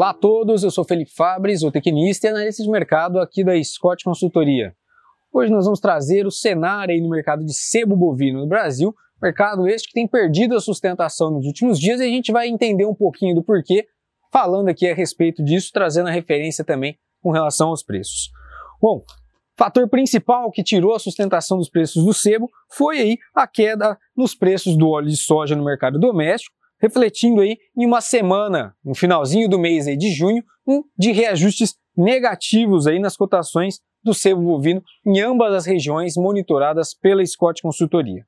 Olá a todos, eu sou Felipe Fabres, o tecnista e analista de mercado aqui da Scott Consultoria. Hoje nós vamos trazer o cenário aí no mercado de sebo bovino no Brasil, mercado este que tem perdido a sustentação nos últimos dias e a gente vai entender um pouquinho do porquê, falando aqui a respeito disso, trazendo a referência também com relação aos preços. Bom, fator principal que tirou a sustentação dos preços do sebo foi aí a queda nos preços do óleo de soja no mercado doméstico, refletindo aí em uma semana, no finalzinho do mês aí de junho, um de reajustes negativos aí nas cotações do sebo bovino em ambas as regiões monitoradas pela Scott Consultoria.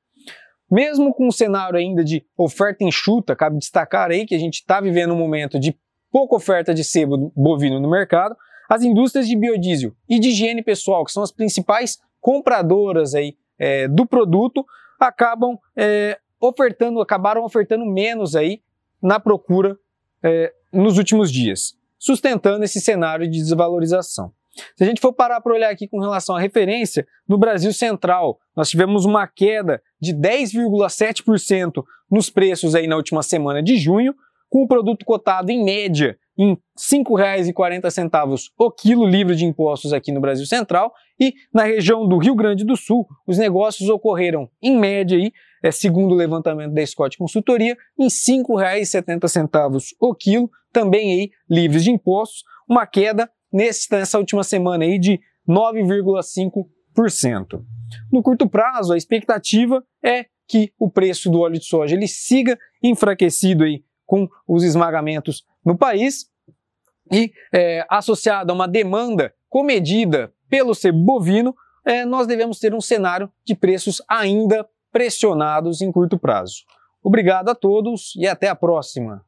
Mesmo com um cenário ainda de oferta enxuta, cabe destacar aí que a gente está vivendo um momento de pouca oferta de sebo bovino no mercado, as indústrias de biodiesel e de higiene pessoal, que são as principais compradoras aí é, do produto, acabam é, ofertando, acabaram ofertando menos aí na procura é, nos últimos dias, sustentando esse cenário de desvalorização. Se a gente for parar para olhar aqui com relação à referência, no Brasil Central, nós tivemos uma queda de 10,7% nos preços aí na última semana de junho, com o produto cotado em média em R$ 5,40 o quilo livre de impostos aqui no Brasil Central e na região do Rio Grande do Sul, os negócios ocorreram em média aí, é, segundo o levantamento da Scott Consultoria, em R$ 5,70 o quilo, também aí livres de impostos, uma queda nessa última semana aí de 9,5%. No curto prazo, a expectativa é que o preço do óleo de soja ele siga enfraquecido aí com os esmagamentos no país e é, associado a uma demanda comedida pelo sebo bovino, é, nós devemos ter um cenário de preços ainda pressionados em curto prazo. Obrigado a todos e até a próxima!